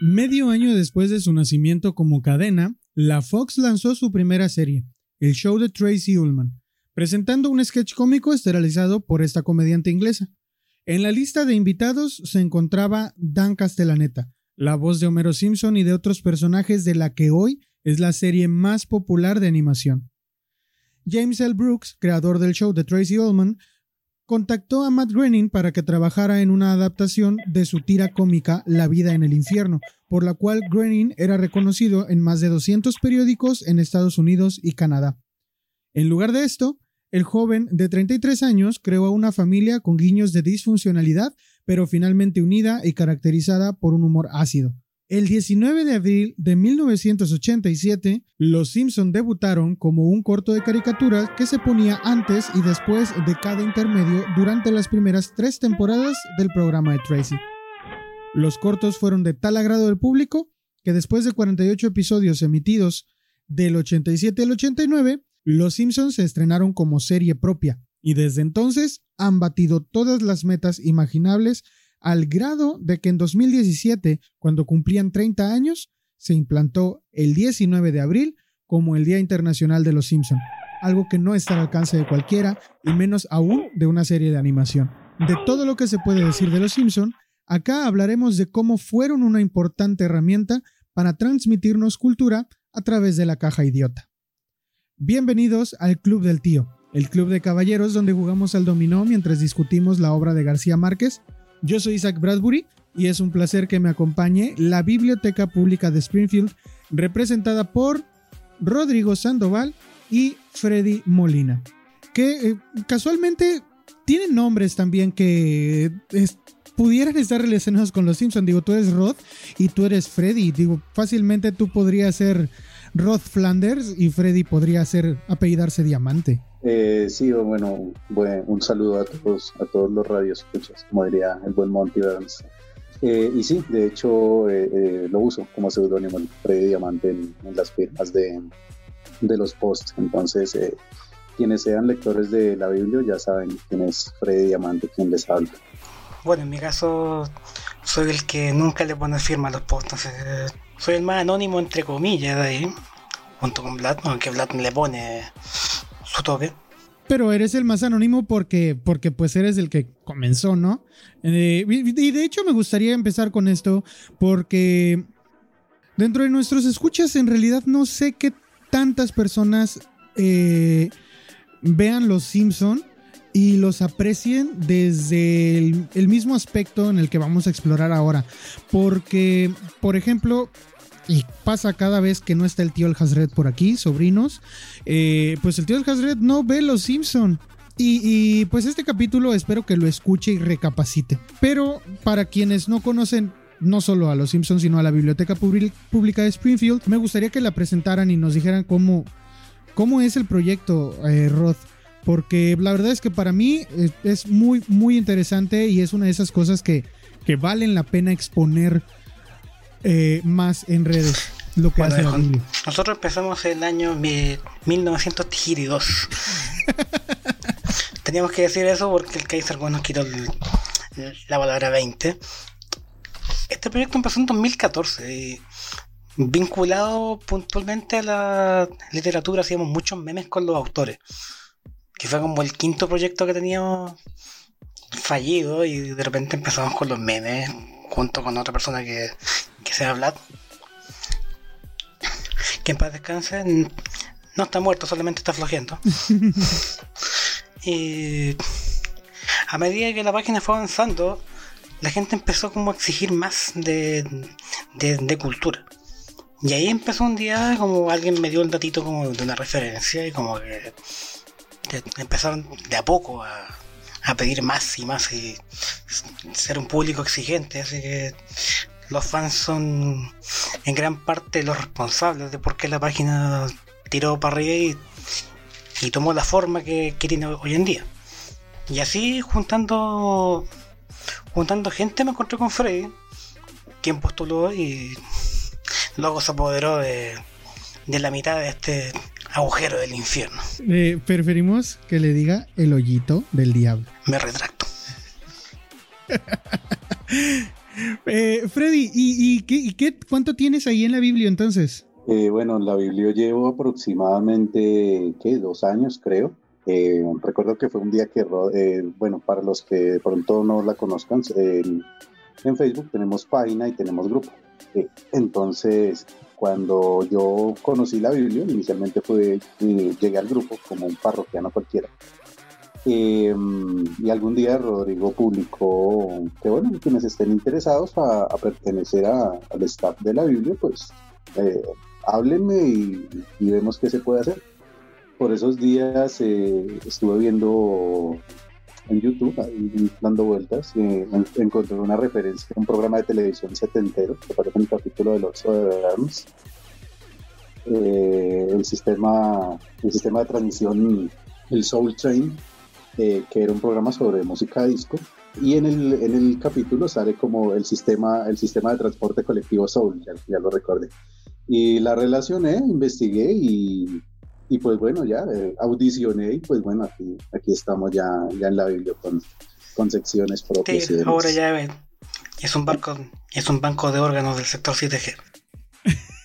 Medio año después de su nacimiento como cadena, la Fox lanzó su primera serie, el show de Tracy Ullman, presentando un sketch cómico esterilizado por esta comediante inglesa. En la lista de invitados se encontraba Dan Castellaneta, la voz de Homero Simpson y de otros personajes de la que hoy es la serie más popular de animación. James L. Brooks, creador del show de Tracy Ullman, contactó a Matt Groening para que trabajara en una adaptación de su tira cómica La vida en el infierno, por la cual Groening era reconocido en más de 200 periódicos en Estados Unidos y Canadá. En lugar de esto, el joven de 33 años creó una familia con guiños de disfuncionalidad, pero finalmente unida y caracterizada por un humor ácido. El 19 de abril de 1987, Los Simpson debutaron como un corto de caricaturas que se ponía antes y después de cada intermedio durante las primeras tres temporadas del programa de Tracy. Los cortos fueron de tal agrado del público que después de 48 episodios emitidos del 87 al 89, Los Simpsons se estrenaron como serie propia y desde entonces han batido todas las metas imaginables al grado de que en 2017, cuando cumplían 30 años, se implantó el 19 de abril como el Día Internacional de los Simpson, algo que no está al alcance de cualquiera y menos aún de una serie de animación. De todo lo que se puede decir de los Simpson, acá hablaremos de cómo fueron una importante herramienta para transmitirnos cultura a través de la caja idiota. Bienvenidos al Club del Tío, el club de caballeros donde jugamos al dominó mientras discutimos la obra de García Márquez yo soy Isaac Bradbury y es un placer que me acompañe la Biblioteca Pública de Springfield, representada por Rodrigo Sandoval y Freddy Molina, que eh, casualmente tienen nombres también que pudieran estar relacionados con los Simpsons. Digo, tú eres Rod y tú eres Freddy. Digo, fácilmente tú podrías ser Rod Flanders y Freddy podría ser apellidarse Diamante. Eh, sí, bueno, un saludo a todos, a todos los escuchas, como diría el buen Monty Burns. Eh, y sí, de hecho eh, eh, lo uso como seudónimo Freddy Diamante en, las firmas de, de, los posts. Entonces, quienes sean lectores de la Biblia ya saben quién es Freddy Diamante, quién les habla. Bueno, en mi caso soy el que nunca le pone firma a los posts, soy el más anónimo entre comillas ahí, junto con Vlad, aunque Vlad le pone Pero eres el más anónimo porque, porque pues eres el que comenzó, ¿no? Eh, y de hecho me gustaría empezar con esto porque dentro de nuestros escuchas en realidad no sé qué tantas personas eh, vean Los Simpson y los aprecien desde el, mismo aspecto en el que vamos a explorar ahora. Porque, por ejemplo, y pasa cada vez que no está el tío El Hazred por aquí, sobrinos, eh, pues el tío El Hazred no ve Los Simpson. Y, pues este capítulo espero que lo escuche y recapacite. Pero para quienes no conocen no solo a Los Simpsons, sino a la Biblioteca Pública de Springfield, me gustaría que la presentaran y nos dijeran cómo, cómo es el proyecto, eh, Roth. Porque la verdad es que para mí es, muy, muy interesante y es una de esas cosas que, que valen la pena exponer eh, más en redes. Lo que hace Nosotros empezamos el año 1932. Teníamos que decir eso porque el Kaiser bueno, nos quitó la palabra 20. Este proyecto empezó en 2014 vinculado puntualmente a la literatura, hacíamos muchos memes con los autores. Que fue como el quinto proyecto que teníamos fallido y de repente empezamos con los memes junto con otra persona que, que se habla. Que en paz descanse. No está muerto, solamente está flojeando. y a medida que la página fue avanzando, la gente empezó como a exigir más de, de, cultura. Y ahí empezó un día como alguien me dio el datito como de una referencia y como que empezaron de a poco a, a pedir más y más y ser un público exigente. Así que los fans son en gran parte los responsables de por qué la página tiró para arriba y, tomó la forma que, tiene hoy en día. Y así juntando juntando gente me encontré con Freddy, quien postuló y luego se apoderó de, de la mitad de este agujero del infierno. Eh, preferimos que le diga el hoyito del diablo. Me retracto. Eh, Freddy, ¿y, qué, cuánto tienes ahí en la Biblia entonces? Eh, bueno, en la Biblia llevo aproximadamente, ¿qué? Dos años, creo. Eh, recuerdo que fue un día que, bueno, para los que de pronto no la conozcan, en Facebook tenemos página y tenemos grupo. entonces, cuando yo conocí la Biblia, inicialmente fue, llegué al grupo como un parroquiano cualquiera. Em, y algún día Rodrigo publicó que, bueno, quienes estén interesados a, pertenecer al staff de la Biblia, pues eh, háblenme y, vemos qué se puede hacer. Por esos días eh, estuve viendo en YouTube, dando vueltas, eh, encontré una referencia a un programa de televisión setentero, que aparece en el capítulo del Oso de Arms. el, sistema, el sistema de transmisión, el Soul Train, eh, que era un programa sobre música disco. Y en el, en el capítulo sale como el sistema, el sistema de transporte colectivo Soul, ya, lo recordé. Y la relacioné, investigué y, y pues bueno, ya eh, audicioné y pues bueno, aquí, aquí estamos ya, ya en la Biblia con, con secciones propias. ahora ya es un, banco, es un banco de órganos del sector 7G.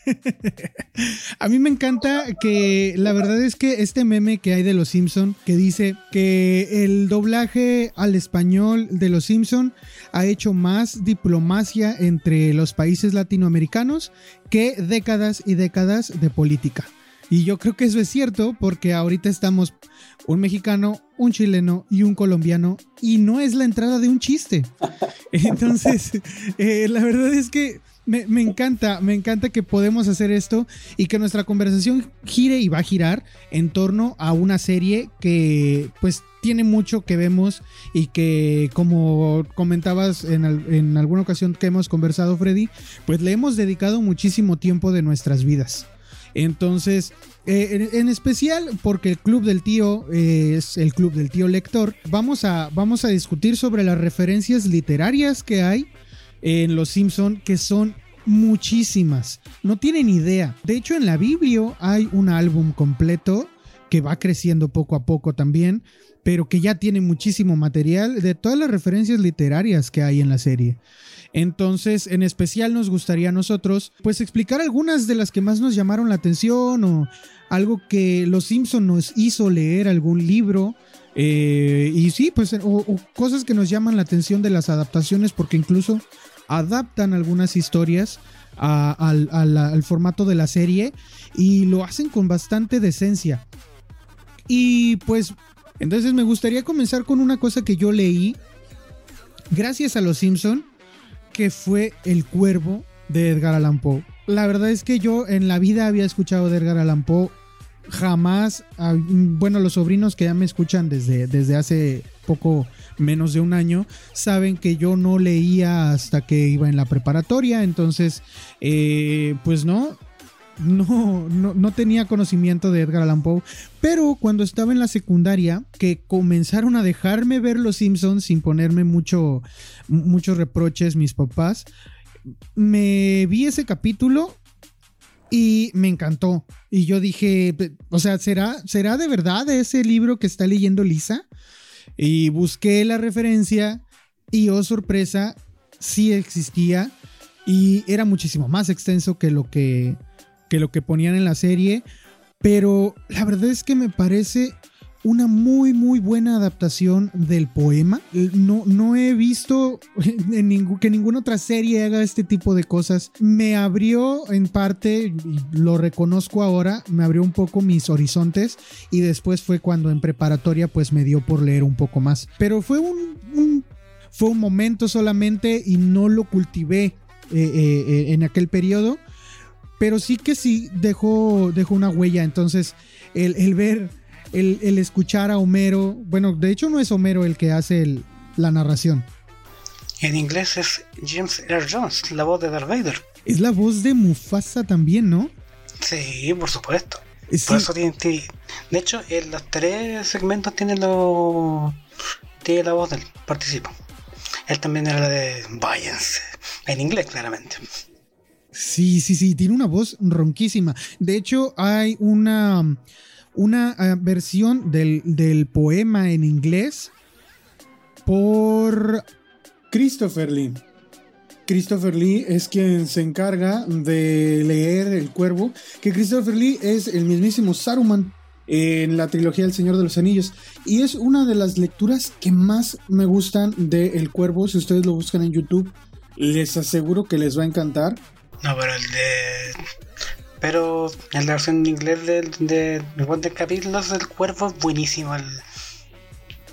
A mí me encanta que la verdad es que este meme que hay de Los Simpson que dice que el doblaje al español de Los Simpson ha hecho más diplomacia entre los países latinoamericanos que décadas y décadas de política. Y yo creo que eso es cierto porque ahorita estamos un mexicano, un chileno y un colombiano y no es la entrada de un chiste. Entonces, eh, la verdad es que me, encanta, me encanta que podemos hacer esto y que nuestra conversación gire y va a girar en torno a una serie que pues tiene mucho que vemos y que como comentabas en, en alguna ocasión que hemos conversado Freddy, pues le hemos dedicado muchísimo tiempo de nuestras vidas. Entonces, eh, en, especial porque el Club del Tío es el Club del Tío Lector, vamos a, vamos a discutir sobre las referencias literarias que hay en Los Simpson que son muchísimas. No tienen idea. De hecho, en la Biblia hay un álbum completo que va creciendo poco a poco también, pero que ya tiene muchísimo material de todas las referencias literarias que hay en la serie. Entonces, en especial nos gustaría a nosotros, pues explicar algunas de las que más nos llamaron la atención o algo que Los Simpson nos hizo leer algún libro. Eh, y sí, pues, o, cosas que nos llaman la atención de las adaptaciones, porque incluso adaptan algunas historias al, formato de la serie y lo hacen con bastante decencia. Y pues, entonces me gustaría comenzar con una cosa que yo leí gracias a Los Simpson, que fue El Cuervo de Edgar Allan Poe. La verdad es que yo en la vida había escuchado de Edgar Allan Poe. Jamás, ah, bueno, los sobrinos que ya me escuchan desde, desde hace poco menos de un año, saben que yo no leía hasta que iba en la preparatoria, entonces, eh, pues no, no, no, tenía conocimiento de Edgar Allan Poe, pero cuando estaba en la secundaria, que comenzaron a dejarme ver Los Simpsons sin ponerme mucho, muchos reproches mis papás, me vi ese capítulo y me encantó. Y yo dije, o sea, ¿será, ¿será de verdad ese libro que está leyendo Lisa? Y busqué la referencia y, oh sorpresa, sí existía y era muchísimo más extenso que lo que, que lo que ponían en la serie. Pero la verdad es que me parece una muy muy buena adaptación del poema. No, no he visto en que ninguna otra serie haga este tipo de cosas. Me abrió en parte, lo reconozco ahora, me abrió un poco mis horizontes y después fue cuando en preparatoria pues me dio por leer un poco más. Pero fue un, fue un momento solamente y no lo cultivé eh, eh, eh, en aquel periodo. Pero sí que sí dejó, dejó una huella. Entonces, el, el ver el, escuchar a Homero, bueno, de hecho no es Homero el que hace la narración. En inglés es James Earl Jones, la voz de Darth Vader. Es la voz de Mufasa también, ¿no? Sí, por supuesto. Por eso tiene, de hecho, en los tres segmentos tiene, lo, tiene la voz de él, participa. Él también era la de Váyanse, en inglés claramente. Sí, sí, sí, tiene una voz ronquísima. De hecho, hay una una eh, versión del, poema en inglés por Christopher Lee, Christopher Lee es quien se encarga de leer El Cuervo, que Christopher Lee es el mismísimo Saruman en la trilogía del Señor de los Anillos. Y es una de las lecturas que más me gustan de El Cuervo. Si ustedes lo buscan en YouTube, les aseguro que les va a encantar. No, pero el de. Pero en la versión en inglés de, de, de, capítulos del cuervo es buenísimo. El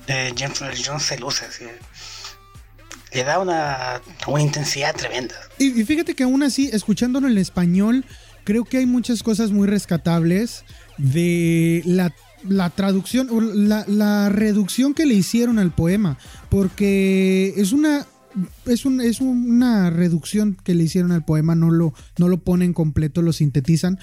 de James Jones se luce, le da una, una intensidad tremenda. Y, y, fíjate que aún así, escuchándolo en español, creo que hay muchas cosas muy rescatables de la, la traducción, la, la reducción que le hicieron al poema, porque es una es, un, es, una reducción que le hicieron al poema, no lo, no lo ponen completo, lo sintetizan.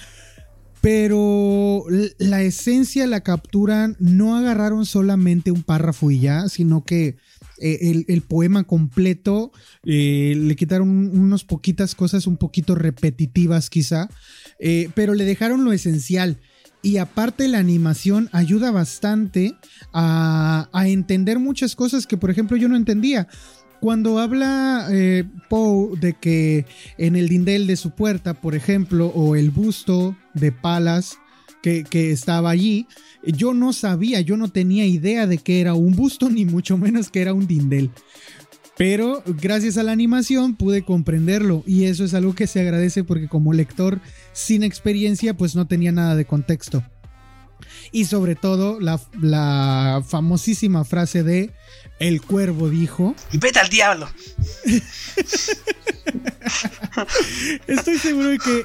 Pero la esencia la capturan, no agarraron solamente un párrafo y ya, sino que eh, el, poema completo eh, le quitaron unas poquitas cosas un poquito repetitivas quizá, eh, pero le dejaron lo esencial. Y aparte la animación ayuda bastante a, a, entender muchas cosas que por ejemplo yo no entendía. Cuando habla eh, Poe de que en el dindel de su puerta, por ejemplo, o el busto de Palas que, estaba allí, yo no sabía, yo no tenía idea de que era un busto, ni mucho menos que era un dindel. Pero gracias a la animación pude comprenderlo y eso es algo que se agradece porque como lector sin experiencia pues no tenía nada de contexto. Y sobre todo la famosísima frase de el cuervo dijo. ¡Vete al diablo! Estoy seguro de que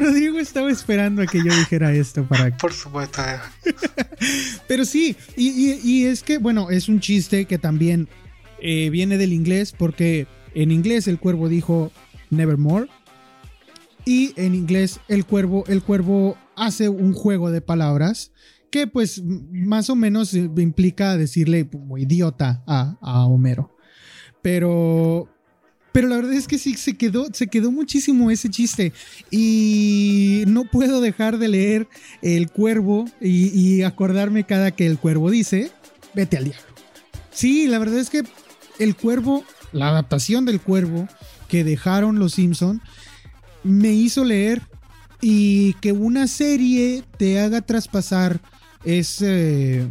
Rodrigo estaba esperando a que yo dijera esto para. Por supuesto. Pero sí, y, es que, bueno, es un chiste que también eh, viene del inglés, porque en inglés el cuervo dijo Nevermore. Y en inglés el cuervo, el cuervo hace un juego de palabras que pues más o menos implica decirle idiota a, Homero. Pero, pero la verdad es que sí, se quedó, se quedó muchísimo ese chiste. Y no puedo dejar de leer El Cuervo y, acordarme cada que el Cuervo dice, vete al diablo. Sí, la verdad es que El Cuervo, la adaptación del Cuervo que dejaron los Simpson, me hizo leer y que una serie te haga traspasar es... Eh,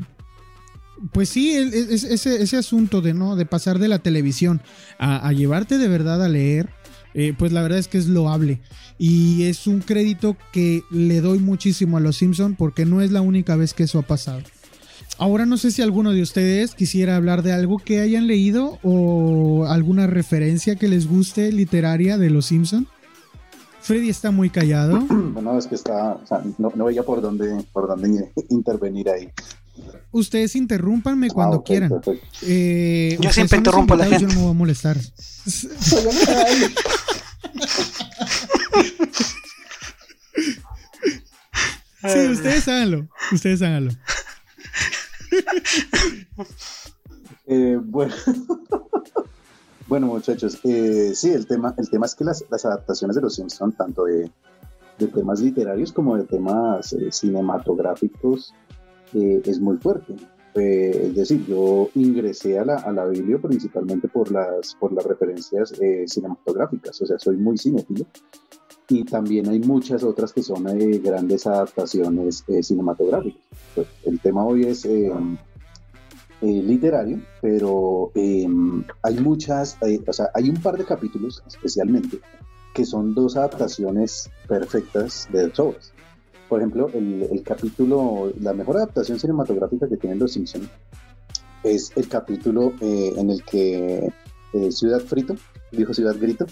pues sí, ese, ese, asunto de no de pasar de la televisión a, llevarte de verdad a leer, eh, pues la verdad es que es loable. Y es un crédito que le doy muchísimo a los Simpson porque no es la única vez que eso ha pasado. Ahora no sé si alguno de ustedes quisiera hablar de algo que hayan leído o alguna referencia que les guste literaria de los Simpson. Freddy está muy callado. Bueno, es que está, o sea, no, veía por dónde, por dónde intervenir ahí. Ustedes interrúmpanme cuando ah, quieran. Eh, yo siempre interrumpo a la gente. Yo no me voy a molestar. sí, ustedes háganlo. Ustedes háganlo. Eh, bueno. Bueno, muchachos, eh, sí, el tema, el tema es que las, adaptaciones de Los Simpsons, tanto de, temas literarios como de temas eh, cinematográficos, eh, es muy fuerte. es decir, yo ingresé a la, a la Biblia principalmente por las, por las referencias cinematográficas, o sea, soy muy cinéfilo. Y también hay muchas otras que son grandes adaptaciones cinematográficas. Pues, el tema hoy es eh, literario, pero em, hay muchas, o sea, hay un par de capítulos especialmente que son dos adaptaciones perfectas de dos obras. Por ejemplo, el, capítulo, la mejor adaptación cinematográfica que tienen Los Simpsons es el capítulo eh, en el que eh, Ciudad Frito, dijo Ciudad Grito,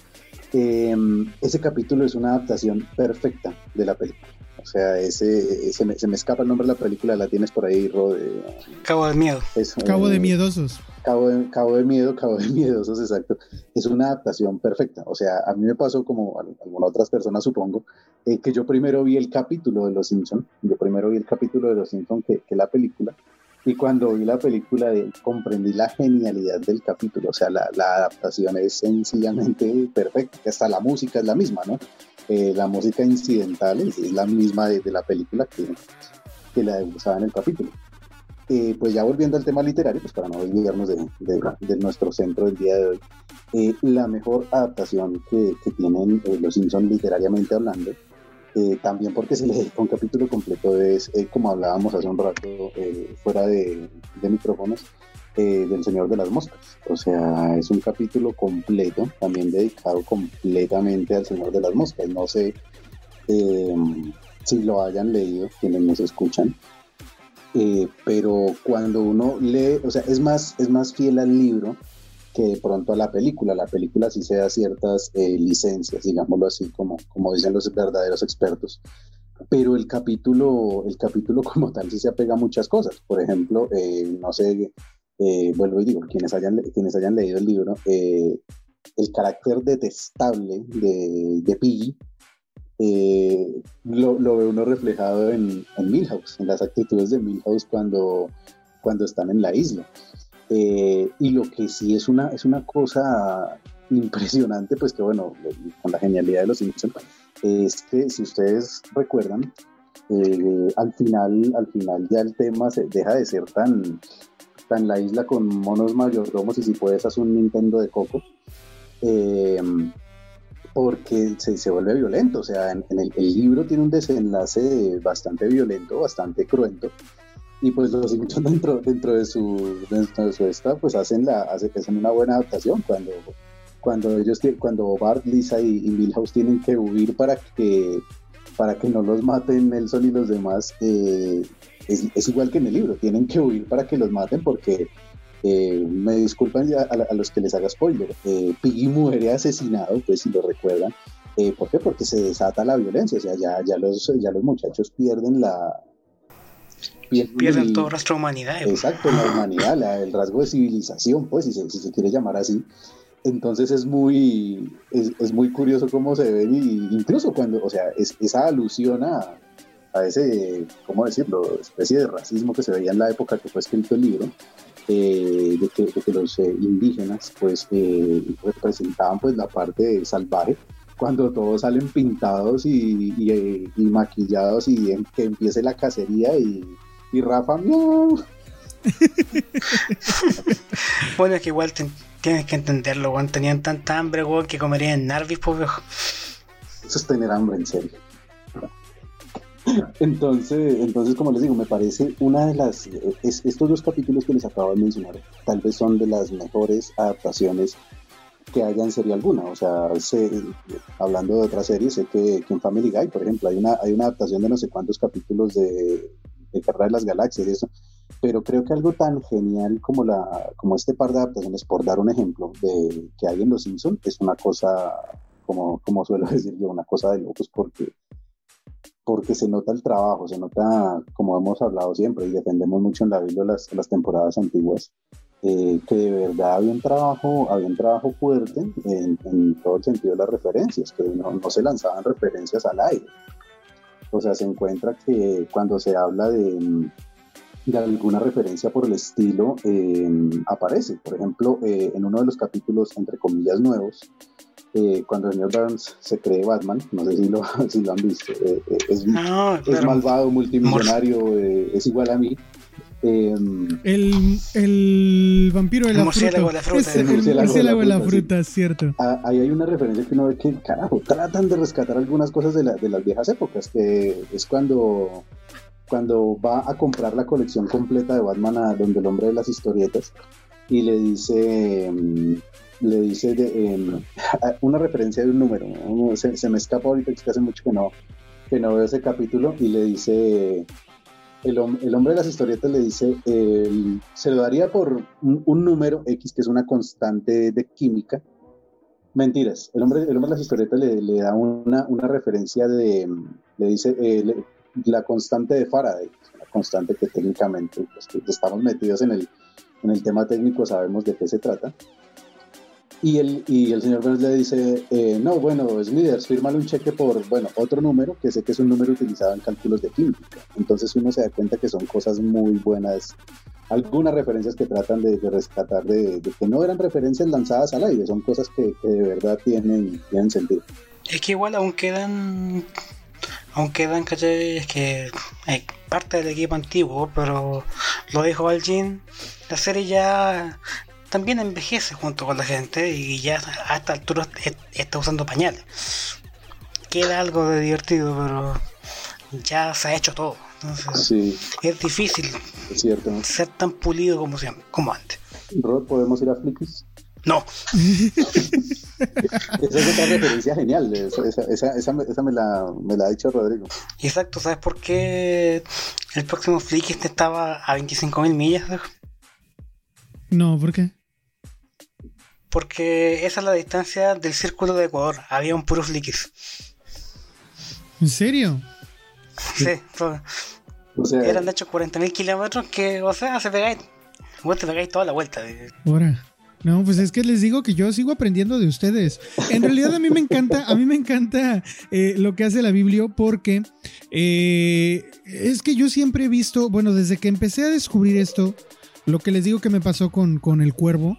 em, ese capítulo es una adaptación perfecta de la película. O sea, ese, se, me, escapa el nombre de la película, la tienes por ahí, Rode. Cabo de Miedo. Cabo de Miedosos. Cabo de, Cabo de Miedo, Cabo de Miedosos, exacto. Es una adaptación perfecta. O sea, a mí me pasó como a algunas otras personas, supongo, eh, que yo primero vi el capítulo de Los Simpsons, yo primero vi el capítulo de Los Simpsons que, que la película, y cuando vi la película comprendí la genialidad del capítulo, o sea, la, la adaptación es sencillamente perfecta, hasta la música es la misma, ¿no? Eh, la música incidental es, la misma de, la película que, que la usaba en el capítulo. eh, pues ya volviendo al tema literario, pues para no olvidarnos de, nuestro centro del día de hoy, eh, la mejor adaptación que, tienen eh, los Simpsons literariamente hablando, también porque se le dedica un capítulo completo, es como hablábamos hace un rato fuera de, micrófonos, del Señor de las Moscas. O sea, es un capítulo completo, también dedicado completamente al Señor de las Moscas. No sé si lo hayan leído quienes nos escuchan, eh, pero cuando uno lee, o sea, es más, es más fiel al libro que de pronto a la película. La película sí se da ciertas eh, licencias, digámoslo así, como, como dicen los verdaderos expertos. Pero el capítulo, el capítulo como tal sí se apega a muchas cosas. Por ejemplo, eh, no sé, vuelvo y digo, quienes hayan, quienes hayan leído el libro, el carácter detestable de, de Piggy eh, lo, lo, ve uno reflejado en, en, Milhouse, en las actitudes de Milhouse cuando, cuando están en la isla. Eh, y lo que sí es una, es una cosa impresionante, pues que bueno, con la genialidad de los Simpsons, es que si ustedes recuerdan, eh, al final, al final ya el tema se deja de ser tan, tan la isla con monos mayordomos y si puedes hacer un Nintendo de coco. Eh, porque se, se, vuelve violento. O sea, en, el, libro tiene un desenlace bastante violento, bastante cruento. Y pues los Simpsons dentro, dentro, de su, dentro de su esta, pues hacen, la, hacen una buena adaptación cuando, cuando ellos cuando Bart, Lisa y, y Milhouse tienen que huir para que para que no los maten Nelson y los demás eh, es, es, igual que en el libro tienen que huir para que los maten porque eh, me disculpan ya a, los que les haga spoiler. Eh, Piggy muere asesinado, pues si lo recuerdan. Eh, ¿Por qué? Porque se desata la violencia. O sea, ya, ya, los, ya los muchachos pierden la. Pierden, todo rastro de humanidad. Exacto, la humanidad, el rasgo de civilización, pues, si se, si se quiere llamar así. Entonces es muy, es, muy curioso cómo se ven, y incluso cuando, o sea, es, esa alusión a, a ese, ¿cómo decirlo?, especie de racismo que se veía en la época que fue escrito el libro, eh, de, que, los eh, indígenas pues eh, representaban pues la parte salvaje cuando todos salen pintados y, maquillados y que empiece la cacería y, Rafa miau. bueno es que igual tienes que entenderlo cuando tenían tanta hambre que comerían Narvis pues viejo eso es tener hambre en serio entonces, entonces, como les digo, me parece una de las, estos dos capítulos que les acabo de mencionar, tal vez son de las mejores adaptaciones que haya en serie alguna. O sea, hablando de otra serie, sé que, en Family Guy, por ejemplo, hay una, hay una adaptación de no sé cuántos capítulos de, de Carrera de las Galaxias y eso. Pero creo que algo tan genial como, la, como este par de adaptaciones, por dar un ejemplo, de que hay en Los Simpsons, es una cosa, como, como suelo decir yo, una cosa de locos, porque porque se nota el trabajo, se nota, como hemos hablado siempre y defendemos mucho en la Biblia las, las temporadas antiguas, eh, que de verdad había un trabajo, había un trabajo fuerte en, todo el sentido de las referencias, que no, no, se lanzaban referencias al aire. O sea, se encuentra que cuando se habla de, de alguna referencia por el estilo, eh, aparece. Por ejemplo, eh, en uno de los capítulos, entre comillas, nuevos, eh, cuando el señor Burns se cree Batman, no sé si lo, si lo han visto, eh, eh, es, es, malvado, multimillonario, es igual a mí. Em, el, el, vampiro de la fruta. De la fruta. el murciélago de la fruta, es cierto. Ah, ahí hay una referencia que uno ve que, carajo, tratan de rescatar algunas cosas de, la, de las viejas épocas, que es cuando, cuando va a comprar la colección completa de Batman a donde el hombre de las historietas y le dice em, le dice de, una referencia de un número, se, me escapa ahorita que hace mucho que no, que no veo ese capítulo y le dice, el, hombre de las historietas le dice, se lo daría por un, número X, que es una constante de química. Mentiras, el hombre, el hombre de las historietas le, da una, una, referencia de, le dice, eh, la constante de Faraday, una constante que técnicamente, pues, estamos metidos en el, en el tema técnico, sabemos de qué se trata y el, y el señor Burns le dice, eh, no, bueno, Smithers, fírmale un cheque por, bueno, otro número, que sé que es un número utilizado en cálculos de química. Entonces uno se da cuenta que son cosas muy buenas, algunas referencias que tratan de, rescatar, de, que no eran referencias lanzadas al aire, son cosas que, de verdad tienen, tienen sentido. Es que igual aún quedan Aunque Dan caché es que es parte del equipo antiguo, pero lo dijo Algin, la serie ya también envejece junto con la gente y ya a esta altura está usando pañales. Queda algo de divertido, pero ya se ha hecho todo. Es difícil ser tan pulido como, como antes. Rod, ¿podemos ir a Flickis? No. esa es otra referencia genial. Esa, esa, me, la, me, la, ha dicho Rodrigo. Exacto. ¿Sabes por qué el próximo Flickis estaba a 25.000 millas? No, ¿por qué? Porque esa es la distancia del círculo de Ecuador. Había un puro. ¿En serio? Sí, eran de hecho 40.000 kilómetros que, o sea, se pegáis, vos te pegáis toda la vuelta. Ahora. No, pues es que les digo que yo sigo aprendiendo de ustedes. En realidad a mí me encanta, a mí me encanta eh, lo que hace la Biblia porque eh, es que yo siempre he visto, bueno, desde que empecé a descubrir esto, lo que les digo que me pasó con, con el cuervo,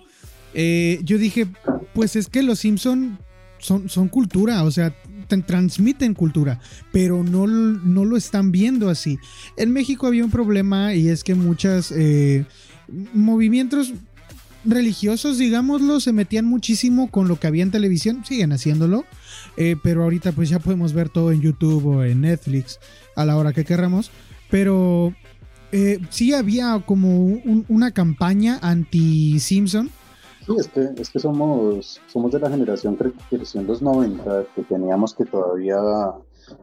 eh, yo dije, pues es que los Simpson son, cultura, o sea, transmiten cultura, pero no, no lo están viendo así. En México había un problema y es que muchos eh, movimientos religiosos, digámoslo, se metían muchísimo con lo que había en televisión, siguen haciéndolo, eh, pero ahorita pues ya podemos ver todo en YouTube o en Netflix a la hora que querramos, pero sí había como una campaña anti-Simpson Sí, es que, es que somos, somos de la generación que creció en los 90, que teníamos que todavía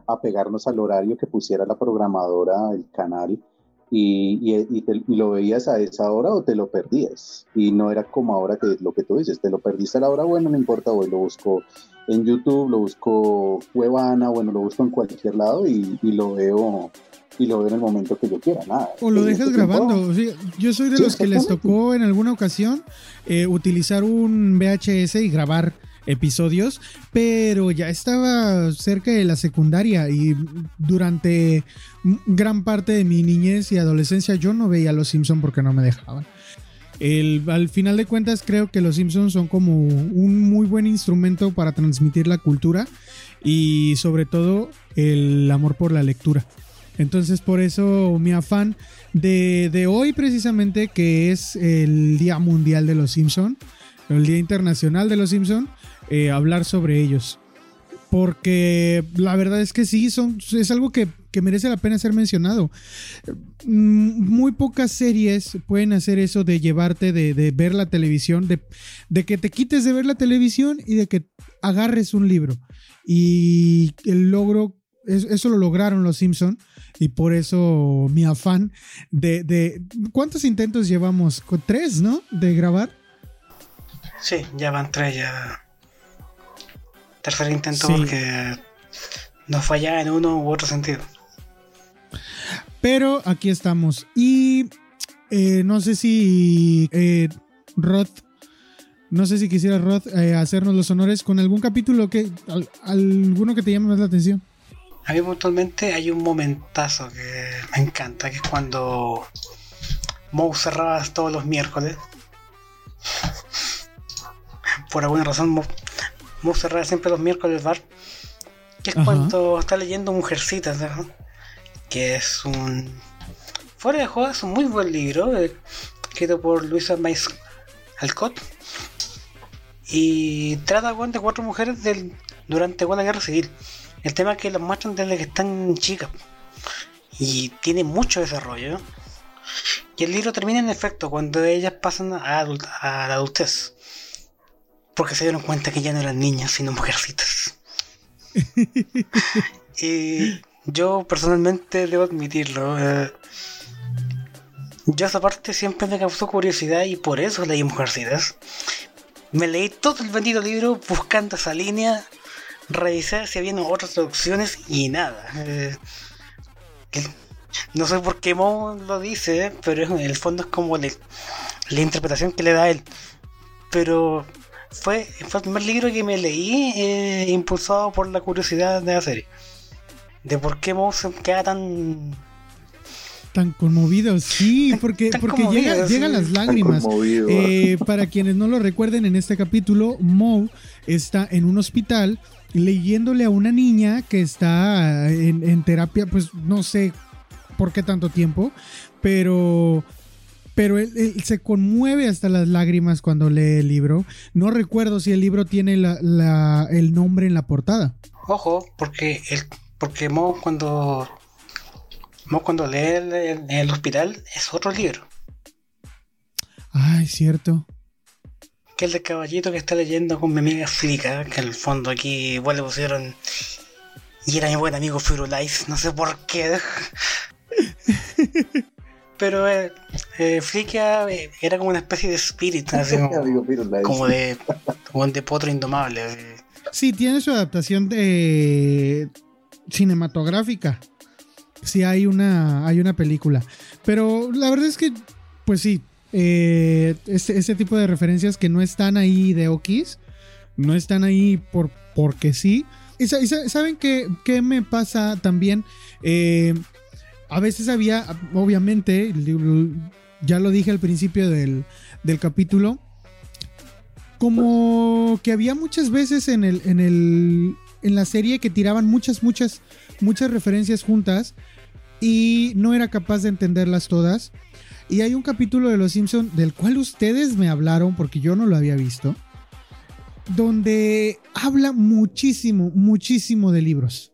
apegarnos al horario que pusiera la programadora, el canal, y, y, y, lo veías a esa hora o te lo perdías. Y no era como ahora que lo que tú dices, te lo perdiste a la hora, bueno, no importa, hoy lo busco en YouTube, lo busco Cuevana, bueno, lo busco en cualquier lado y lo veo y lo veo en el momento que yo quiera, nada. O lo dejas grabando. yo soy de los que les tocó en alguna ocasión eh, utilizar un VHS y grabar episodios, pero ya estaba cerca de la secundaria y durante gran parte de mi niñez y adolescencia yo no veía Los Simpson porque no me dejaban. El, al final de cuentas creo que los Simpsons son como un muy buen instrumento para transmitir la cultura y sobre todo el amor por la lectura. Entonces por eso mi afán de, hoy precisamente, que es el Día Mundial de los Simpson, el Día Internacional de los Simpson, eh, hablar sobre ellos. Porque la verdad es que sí, son, es algo que, merece la pena ser mencionado. Mm, muy pocas series pueden hacer eso de llevarte de, ver la televisión, de, de, que te quites de ver la televisión y de que agarres un libro. Y el logro, eso lo lograron los Simpson y por eso mi afán de, ¿cuántos intentos llevamos? Tres, ¿no? De grabar. Sí, ya van tres ya. Tercer intento porque nos falla en uno u otro sentido. Pero aquí estamos. Y eh, no sé si eh, Rod, no sé si quisiera Rod eh, hacernos los honores con algún capítulo que, alguno que te llame más la atención. A mí puntualmente hay un momentazo que me encanta, que es cuando Moe cerraba todos los miércoles. Por alguna razón Moe, cerraba siempre los miércoles el bar. Que es cuando está leyendo Mujercitas, que es un... Fuera de juego es un muy buen libro, eh, escrito por Luisa Mais Alcott. Y trata de cuatro mujeres del, durante la guerra civil. El tema es que las muestran desde que están chicas. Y tiene mucho desarrollo. Y el libro termina en efecto cuando ellas pasan a, a la adultez. Porque se dieron cuenta que ya no eran niñas, sino mujercitas. y yo personalmente debo admitirlo. Eh, yo esa parte siempre me causó curiosidad y por eso leí Mujercitas. Me leí todo el bendito libro buscando esa línea revisé si había otras traducciones y nada. Eh, no sé por qué Mo lo dice, pero en el fondo es como la interpretación que le da él. Pero fue, fue el primer libro que me leí eh, impulsado por la curiosidad de la serie. De por qué Mo se queda tan tan conmovido, sí, porque, porque llegan las lágrimas. Eh, para quienes no lo recuerden, en este capítulo, Mo está en un hospital leyéndole a una niña que está en, terapia, pues no sé por qué tanto tiempo, pero pero él, se conmueve hasta las lágrimas cuando lee el libro. No recuerdo si el libro tiene el nombre en la portada. Ojo, porque el, porque Mo cuando Mo cuando lee en el, hospital es otro libro. Es cierto que el de caballito que está leyendo con mi amiga Flica, que en el fondo aquí igual le pusieron. Y era mi buen amigo Firulais, no sé por qué. Pero eh, eh, eh, era como una especie de espíritu, así como, de, como de potro indomable. Sí, tiene su adaptación de cinematográfica. Sí, hay una, hay una película. Pero la verdad es que, pues sí, eh, ese, tipo de referencias que no están ahí de Okis, no están ahí por, porque sí. Saben qué, me pasa también. Eh, a veces había, obviamente, ya lo dije al principio del, del capítulo, como que había muchas veces en el, en el en la serie que tiraban muchas muchas muchas referencias juntas y no era capaz de entenderlas todas y hay un capítulo de Los Simpson del cual ustedes me hablaron porque yo no lo había visto, donde habla muchísimo, muchísimo de libros.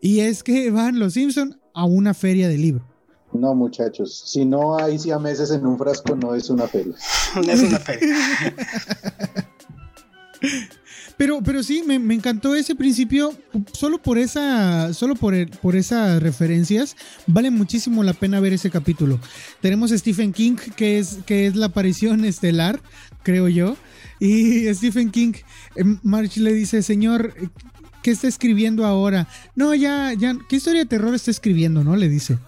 Y es que van Los Simpson a una feria de libro. No, muchachos, si no hay meses en un frasco, no es una feria. no es una feria. Pero, pero sí, me, encantó ese principio. Solo por esa. Solo por, por esas referencias. Vale muchísimo la pena ver ese capítulo. Tenemos a Stephen King, que es, que es la aparición estelar, creo yo. Y Stephen King, eh, March le dice, señor, ¿qué está escribiendo ahora? No, ya, ya, ¿qué historia de terror está escribiendo? ¿No? Le dice.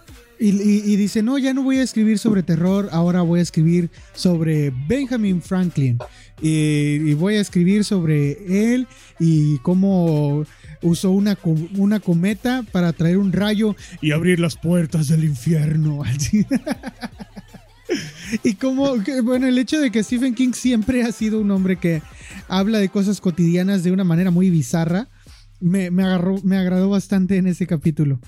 Y, dice, no, ya no voy a escribir sobre terror, ahora voy a escribir sobre Benjamin Franklin. Y, voy a escribir sobre él y cómo usó una, una cometa para traer un rayo y abrir las puertas del infierno. y como, bueno, el hecho de que Stephen King siempre ha sido un hombre que habla de cosas cotidianas de una manera muy bizarra, me, agarró, me agradó bastante en ese capítulo.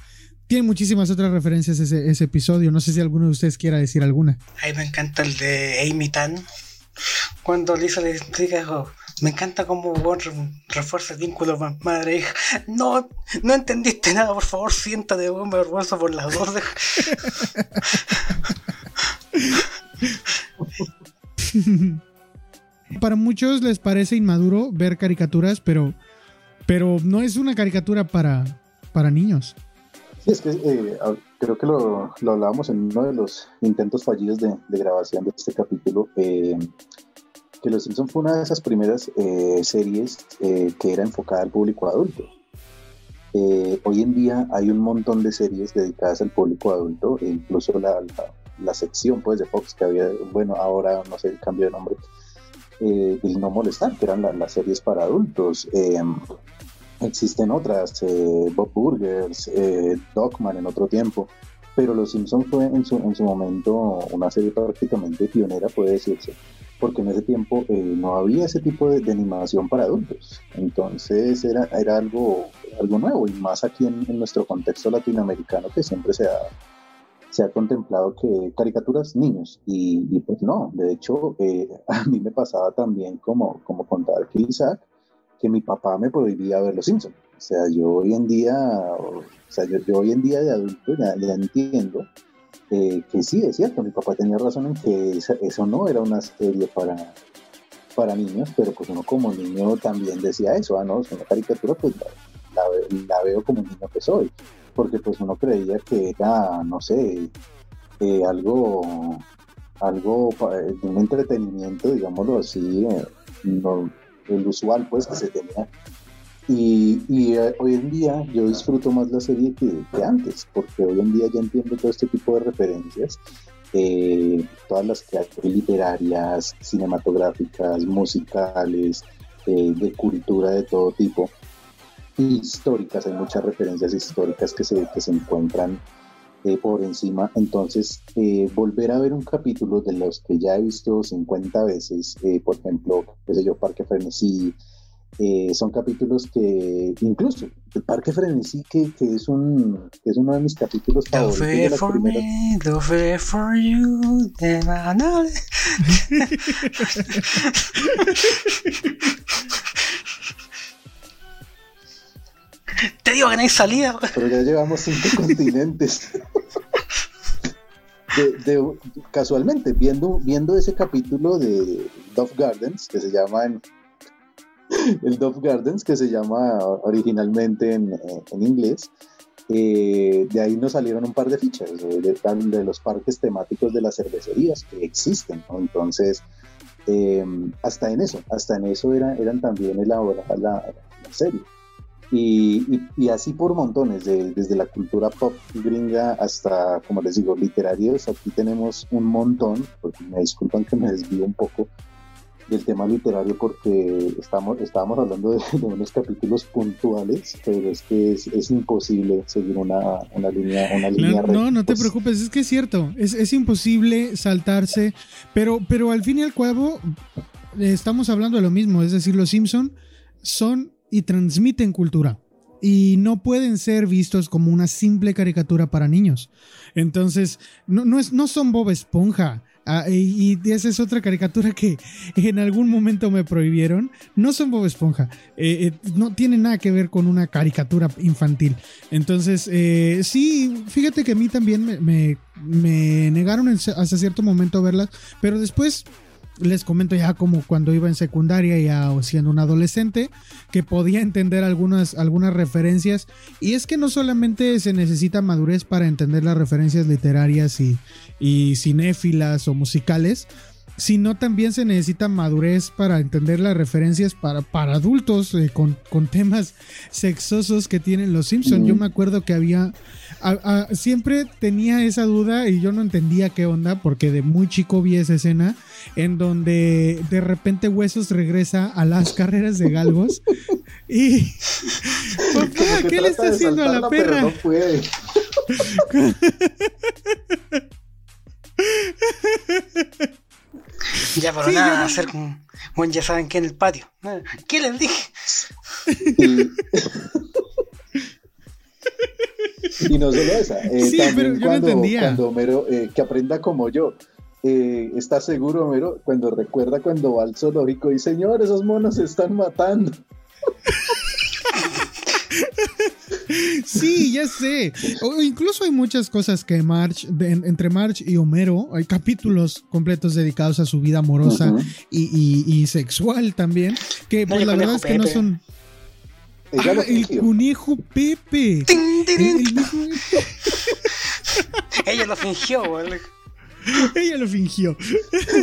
Tiene muchísimas otras referencias ese, ese episodio. No sé si alguno de ustedes quiera decir alguna. A mí me encanta el de Amy Tan. Cuando Lisa le explica, oh, me encanta cómo refuerza el vínculo madre hija. No, no entendiste nada, por favor, siéntate, me vergüenza por las dos. Para muchos les parece inmaduro ver caricaturas, pero, pero no es una caricatura para, para niños. Sí, es que eh, creo que lo, lo, hablábamos en uno de los intentos fallidos de, grabación de este capítulo, eh, que Los Simpsons fue una de esas primeras eh, series que era enfocada al público adulto. hoy en día hay un montón de series dedicadas al público adulto, e incluso la, la, sección pues, de Fox que había, bueno, ahora no sé el cambio de nombre, el no molestar, que eran las series para adultos. Existen otras, eh, Bob Burgers, eh, Dogman en otro tiempo, pero Los Simpsons fue en su, en su momento una serie prácticamente pionera, puede decirse, porque en ese tiempo eh, no había ese tipo de, animación para adultos. Entonces era, era algo, algo nuevo, y más aquí en, nuestro contexto latinoamericano, que siempre se ha, se ha contemplado que caricaturas niños, y, pues no, de hecho, eh, a mí me pasaba también como, como contaba Isaac, que mi papá me prohibía ver Los Simpsons. O sea, yo hoy en día, o sea, yo, hoy en día de adulto ya, entiendo eh, que sí, es cierto, mi papá tenía razón en que eso no era una serie para, para niños, pero pues uno como niño también decía eso, ah, no, es una caricatura, pues la, veo como un niño que soy, porque pues uno creía que era, no sé, eh, algo, algo, un entretenimiento, digámoslo así, eh, no, el usual pues que se tenía. Y, y eh, hoy en día yo disfruto más la serie que, antes, porque hoy en día ya entiendo todo este tipo de referencias, eh, todas las que hay literarias, cinematográficas, musicales, eh, de cultura de todo tipo, históricas, hay muchas referencias históricas que se, que se encuentran por encima. Entonces, volver a ver un capítulo de los que ya he visto 50 veces, por ejemplo, qué sé yo, Parque Frenesí, Eh, son capítulos que incluso el Parque Frenesí, que, que, es, un, que es uno de mis capítulos favoritos. De las for me, do for you, Te digo que no hay salida. Pero ya llevamos cinco continentes. casualmente, viendo, viendo ese capítulo de Dove Gardens, que se llama en, el Dove Gardens, que se llama originalmente en, inglés, eh, de ahí nos salieron un par de fichas de, los parques temáticos de las cervecerías que existen, Entonces, eh, hasta en eso, hasta en eso eran también elaboradas la, la serie. Y, así por montones, desde la cultura pop gringa hasta, como les digo, literarios. Aquí tenemos un montón, porque me disculpan que me desvío un poco del tema literario porque estamos, estábamos hablando de, unos capítulos puntuales, pero es que es, imposible seguir una, línea, una línea No, no te preocupes, es que es cierto, es, es imposible saltarse, pero, pero al fin y al cabo estamos hablando de lo mismo, es decir, los Simpson son y transmiten cultura. Y no pueden ser vistos como una simple caricatura para niños. Entonces, no, no, es, no son Bob Esponja. Ah, y, esa es otra caricatura que en algún momento me prohibieron. No son Bob Esponja. Eh, eh, no tiene nada que ver con una caricatura infantil. Entonces, eh, sí, fíjate que a mí también me, me, negaron hasta cierto momento verlas. Pero después les comento ya como cuando iba en secundaria ya siendo un adolescente que podía entender algunas, algunas referencias. Y es que no solamente se necesita madurez para entender las referencias literarias y, y cinéfilas o musicales sino también se necesita madurez para entender las referencias para, para adultos eh, con, temas sexosos que tienen los Simpsons. Yo me acuerdo que había, siempre tenía esa duda y yo no entendía qué onda porque de muy chico vi esa escena en donde de repente Huesos regresa a las carreras de galgos y... Papá, ¿qué le está haciendo a la perra? No pero nada, hacer bueno, ya saben que en el patio. ¿Qué les dije? Y, no solo esa, eh, también cuando, cuando Homero, eh, que aprenda como yo, eh, está seguro Homero cuando recuerda cuando va al zoológico y señor, esos monos se están matando. Sí, ya sé. O incluso hay muchas cosas que March, entre March y Homero, hay capítulos completos dedicados a su vida amorosa y, sexual también, que pues la verdad es que no son... Ah, el conejo Pepe. Ella lo fingió, ¿vale? Ella lo fingió.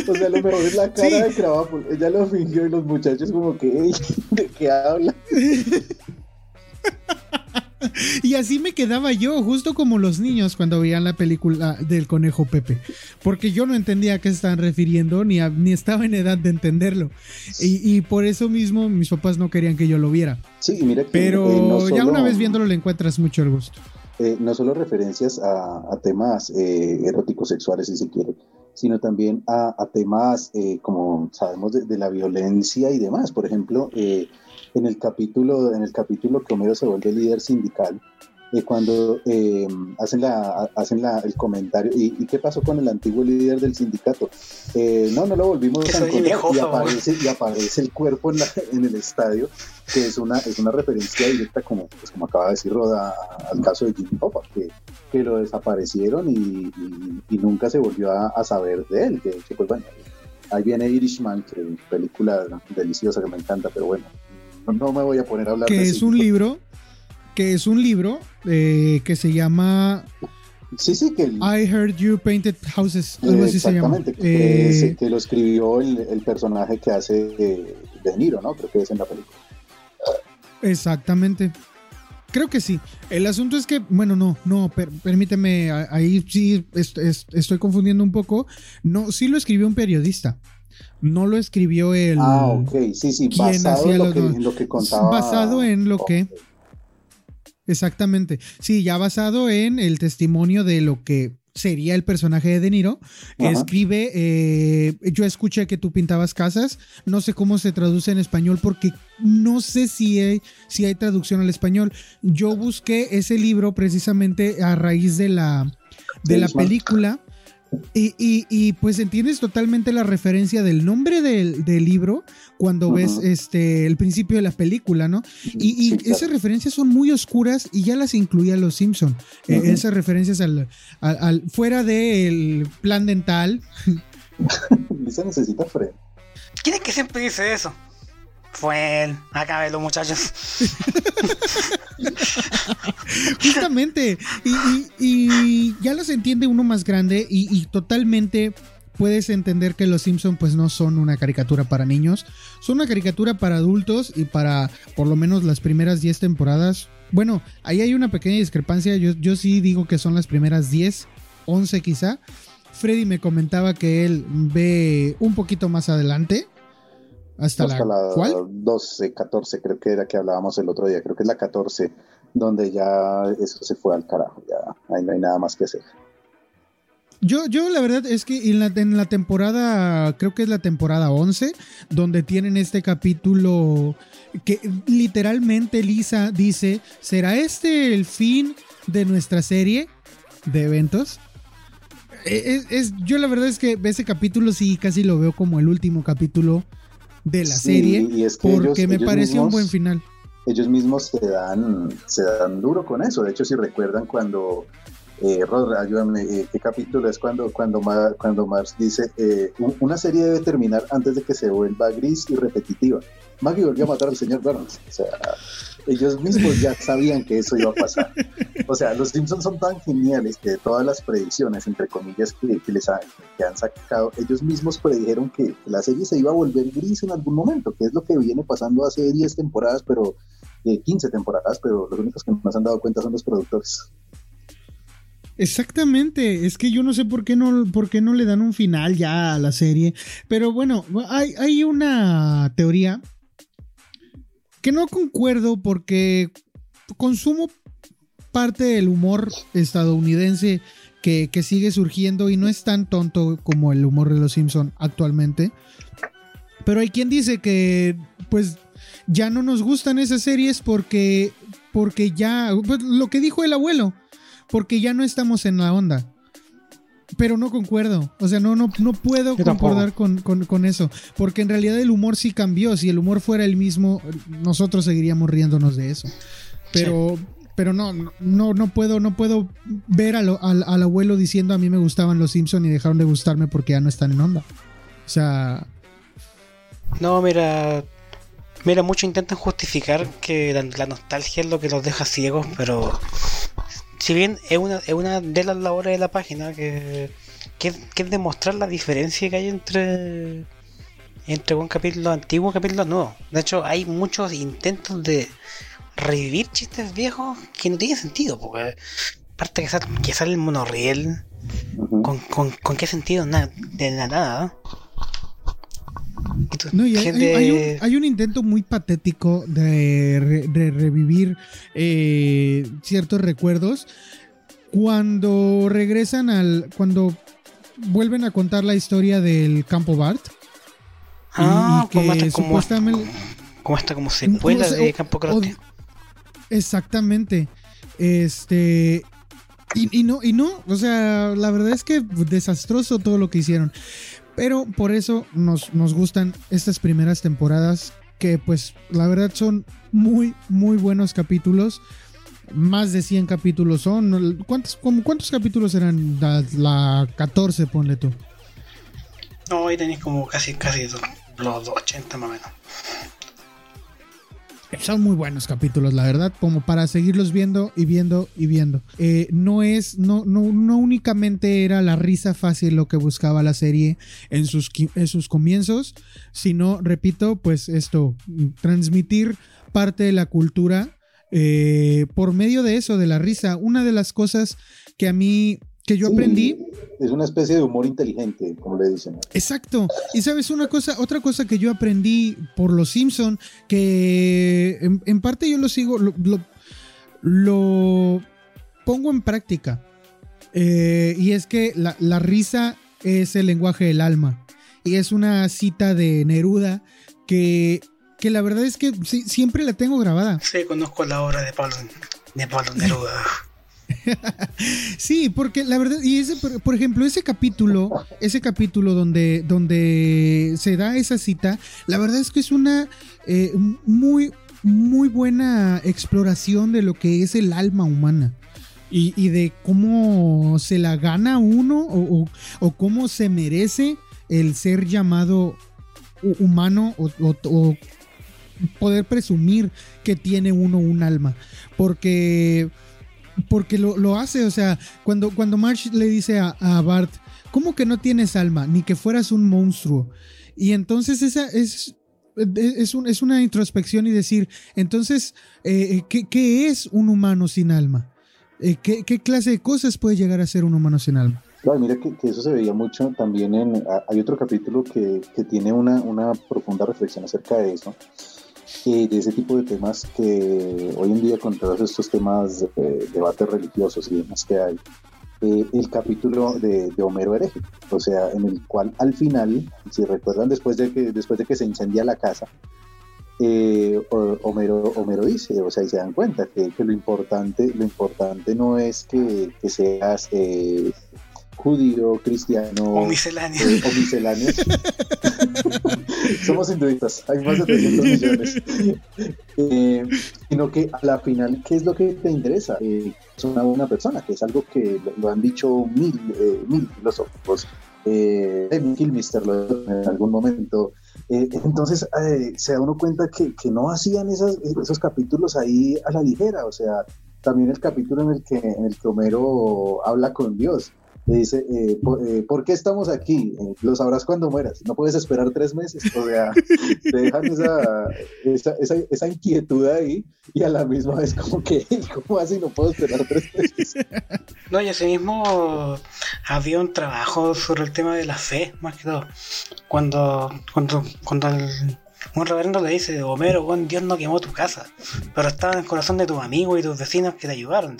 O sea, lo mejor es la cara de Krabappel. Ella lo fingió y los muchachos como que, ¿de qué habla? y así me quedaba yo, justo como los niños cuando veían la película del conejo Pepe, porque yo no entendía a qué se estaban refiriendo ni, ni estaba en edad de entenderlo. Y, por eso mismo mis papás no querían que yo lo viera. Sí, mira Pero eh, ya una vez viéndolo le encuentras mucho el gusto. Eh, no solo referencias a, temas eh, eróticos sexuales, si se quiere, sino también a, temas, como sabemos, de, de, la violencia y demás. Por ejemplo, en el capítulo, en el capítulo que Homero se vuelve líder sindical, eh, cuando eh, hacen, la, hacen la, el comentario, ¿y, qué pasó con el antiguo líder del sindicato? Eh, no, no lo volvimos a encontrar y aparece, y aparece el cuerpo en, en, el estadio, que es una, es una referencia directa, como, pues, como acaba de decir Roda, al caso de Jimmy Hoffa, que, que lo desaparecieron y, y, nunca se volvió a, a, saber de él, que, que pues bueno, ahí viene Irishman, que es una película deliciosa que me encanta, pero bueno, no me voy a poner a hablar que es un libro que es un libro eh, que se llama Sí, sí, que I Heard You Painted Houses, algo así se llama. Que, eh, lo escribió el, personaje que hace de, Niro, ¿no? Creo que es en la película. Exactamente. Creo que sí. El asunto es que, bueno, no, no, permíteme, ahí sí estoy confundiendo un poco. No, sí lo escribió un periodista no lo escribió él. Ah, ok, sí, sí, basado en lo, que, contaba. Basado en lo que. Exactamente. Sí, ya basado en el testimonio de lo que sería el personaje de De Niro, escribe, eh, yo escuché que tú pintabas casas, no sé cómo se traduce en español porque no sé si hay, si hay traducción al español. Yo busqué ese libro precisamente a raíz de la, de la película y, pues entiendes totalmente la referencia del nombre del, libro cuando ves este el principio de la película, ¿no? Y, esas referencias son muy oscuras y ya las incluía Los Simpson. Eh, esas referencias al, fuera del plan dental. Se necesita Fred. ¿Quién es que siempre dice eso? Fue él. muchachos. Justamente. Y, ya los entiende uno más grande y, totalmente puedes entender que los Simpson pues no son una caricatura para niños, son una caricatura para adultos y para por lo menos las primeras 10 temporadas. Bueno, ahí hay una pequeña discrepancia, yo, yo sí digo que son las primeras 10, 11 quizá. Freddy me comentaba que él ve un poquito más adelante, hasta, la, 12, 14 creo que era que hablábamos el otro día, creo que es la 14, donde ya eso se fue al carajo, ya ahí no hay nada más que hacer. Yo, yo la verdad es que en la, en la temporada, creo que es la temporada 11, donde tienen este capítulo que literalmente Lisa dice, ¿será este el fin de nuestra serie de eventos? E, es, yo la verdad es que ese capítulo sí casi lo veo como el último capítulo de la serie porque me pareció un buen final. Ellos mismos se dan, se dan duro con eso. De hecho, si recuerdan cuando eh, ayúdame, eh, ¿qué capítulo es cuando, cuando, cuando Mars dice eh, una serie debe terminar antes de que se vuelva gris y repetitiva? Maggie volvió a matar al señor Burns. O sea, ellos mismos ya sabían que eso iba a pasar. O sea, los Simpsons son tan geniales que todas las predicciones, entre comillas, que, les que han sacado, ellos mismos predijeron que la serie se iba a volver gris en algún momento, que es lo que viene pasando hace 10 temporadas, pero 15 eh, temporadas, pero los únicos que nos han dado cuenta son los productores. Exactamente, es que yo no sé por qué no, por qué no le dan un final ya a la serie, pero bueno, hay, hay una teoría que no concuerdo porque consumo parte del humor estadounidense que, sigue surgiendo y no es tan tonto como el humor de los Simpson actualmente. Pero hay quien dice que pues ya no nos gustan esas series porque porque ya pues, lo que dijo el abuelo, porque ya no estamos en la onda pero no concuerdo. O sea, no, no, no puedo concordar con, eso. Porque en realidad el humor sí cambió. Si el humor fuera el mismo, nosotros seguiríamos riéndonos de eso. Pero, pero no, no, no puedo, no puedo ver al, al, abuelo diciendo a mí me gustaban los Simpsons y dejaron de gustarme porque ya no están en onda. O sea. No, mira. Mira, muchos intentan justificar que la nostalgia es lo que los deja ciegos, pero si bien es una, es una de las labores de la página que, que, es demostrar la diferencia que hay entre entre un capítulo antiguo y capítulo nuevo. De hecho, hay muchos intentos de revivir chistes viejos que no tienen sentido, porque aparte que sale, que sale el monorriel, con, con, con, qué sentido? Nada, de nada. No, hay, un, intento muy patético de, revivir eh, ciertos recuerdos cuando regresan al. cuando vuelven a contar la historia del campo Bart. Ah, y que como, supuestamente. Como, secuela de Campo. Exactamente. Este. Y, y, no, y no, o sea, la verdad es que desastroso todo lo que hicieron. Pero por eso nos, nos gustan estas primeras temporadas que pues la verdad son muy, muy buenos capítulos. Más de 100 capítulos son. ¿Cuántos, cuántos capítulos eran? La, 14, ponle tú. No, hoy tenéis como casi, casi los 80 más o menos. Son muy buenos capítulos, la verdad, como para seguirlos viendo y viendo y viendo. Eh, no es, no, no, no únicamente era la risa fácil lo que buscaba la serie en sus, en sus comienzos, sino, repito, pues esto, transmitir parte de la cultura eh, por medio de eso, de la risa. Una de las cosas que a mí que yo aprendí. Es una especie de humor inteligente, como le dicen. Exacto. Y sabes una cosa, otra cosa que yo aprendí por los Simpson, que en, parte yo lo sigo, lo, pongo en práctica. Eh, y es que la, la risa es el lenguaje del alma. Y es una cita de Neruda que, que la verdad es que sí, siempre la tengo grabada. Sí, conozco la obra de Pablo, de Pablo Neruda. sí, porque la verdad, y ese, por, ejemplo, ese capítulo, ese capítulo donde, donde se da esa cita, la verdad es que es una eh, muy, muy buena exploración de lo que es el alma humana. Y, de cómo se la gana uno o, o, cómo se merece el ser llamado hu- humano o poder presumir que tiene uno un alma. Porque, porque lo, lo hace, o sea, cuando, cuando Marge le dice a, a Bart, ¿cómo que no tienes alma? Ni que fueras un monstruo. Y entonces esa es... Es, un- es una introspección y decir, entonces, eh, ¿qué, qué es un humano sin alma? Eh, ¿qué, qué clase de cosas puede llegar a ser un humano sin alma? Claro, mira que, que eso se veía mucho también en... Hay otro capítulo que, que tiene una, una profunda reflexión acerca de eso, eh, de ese tipo de temas que hoy en día con todos estos temas de debates religiosos y demás que hay, eh, el capítulo de, de Homero hereje, o sea, en el cual al final, si recuerdan, después de que, después de que se incendia la casa, eh, Homero, Homero dice, o sea, y se dan cuenta que, que lo importante, lo importante no es que, que seas eh, judío, cristiano O misceláneo. eh, o misceláneo. Somos hinduistas, hay más de 300 millones. Eh, sino que a la final, ¿qué es lo que te interesa? Eh, es una buena persona, que es algo que lo, han dicho mil, eh, mil filósofos. Eh, Kilmister lo en algún momento. Eh, entonces se da uno cuenta que, que no hacían esas, esos capítulos ahí a la ligera, o sea, también el capítulo en el que, en el que Homero habla con Dios. Le dice, eh, por, eh, ¿por qué estamos aquí? Eh, lo sabrás cuando mueras. No puedes esperar tres meses. O sea, te dejan esa, esa, esa, inquietud ahí y a la misma vez como que, ¿cómo así no puedo esperar tres meses? No, y asimismo había un trabajo sobre el tema de la fe, más que todo. Cuando, cuando, cuando un reverendo le dice, Homero, buen Dios no quemó tu casa, pero estaba en el corazón de tus amigos y tus vecinos que te ayudaron.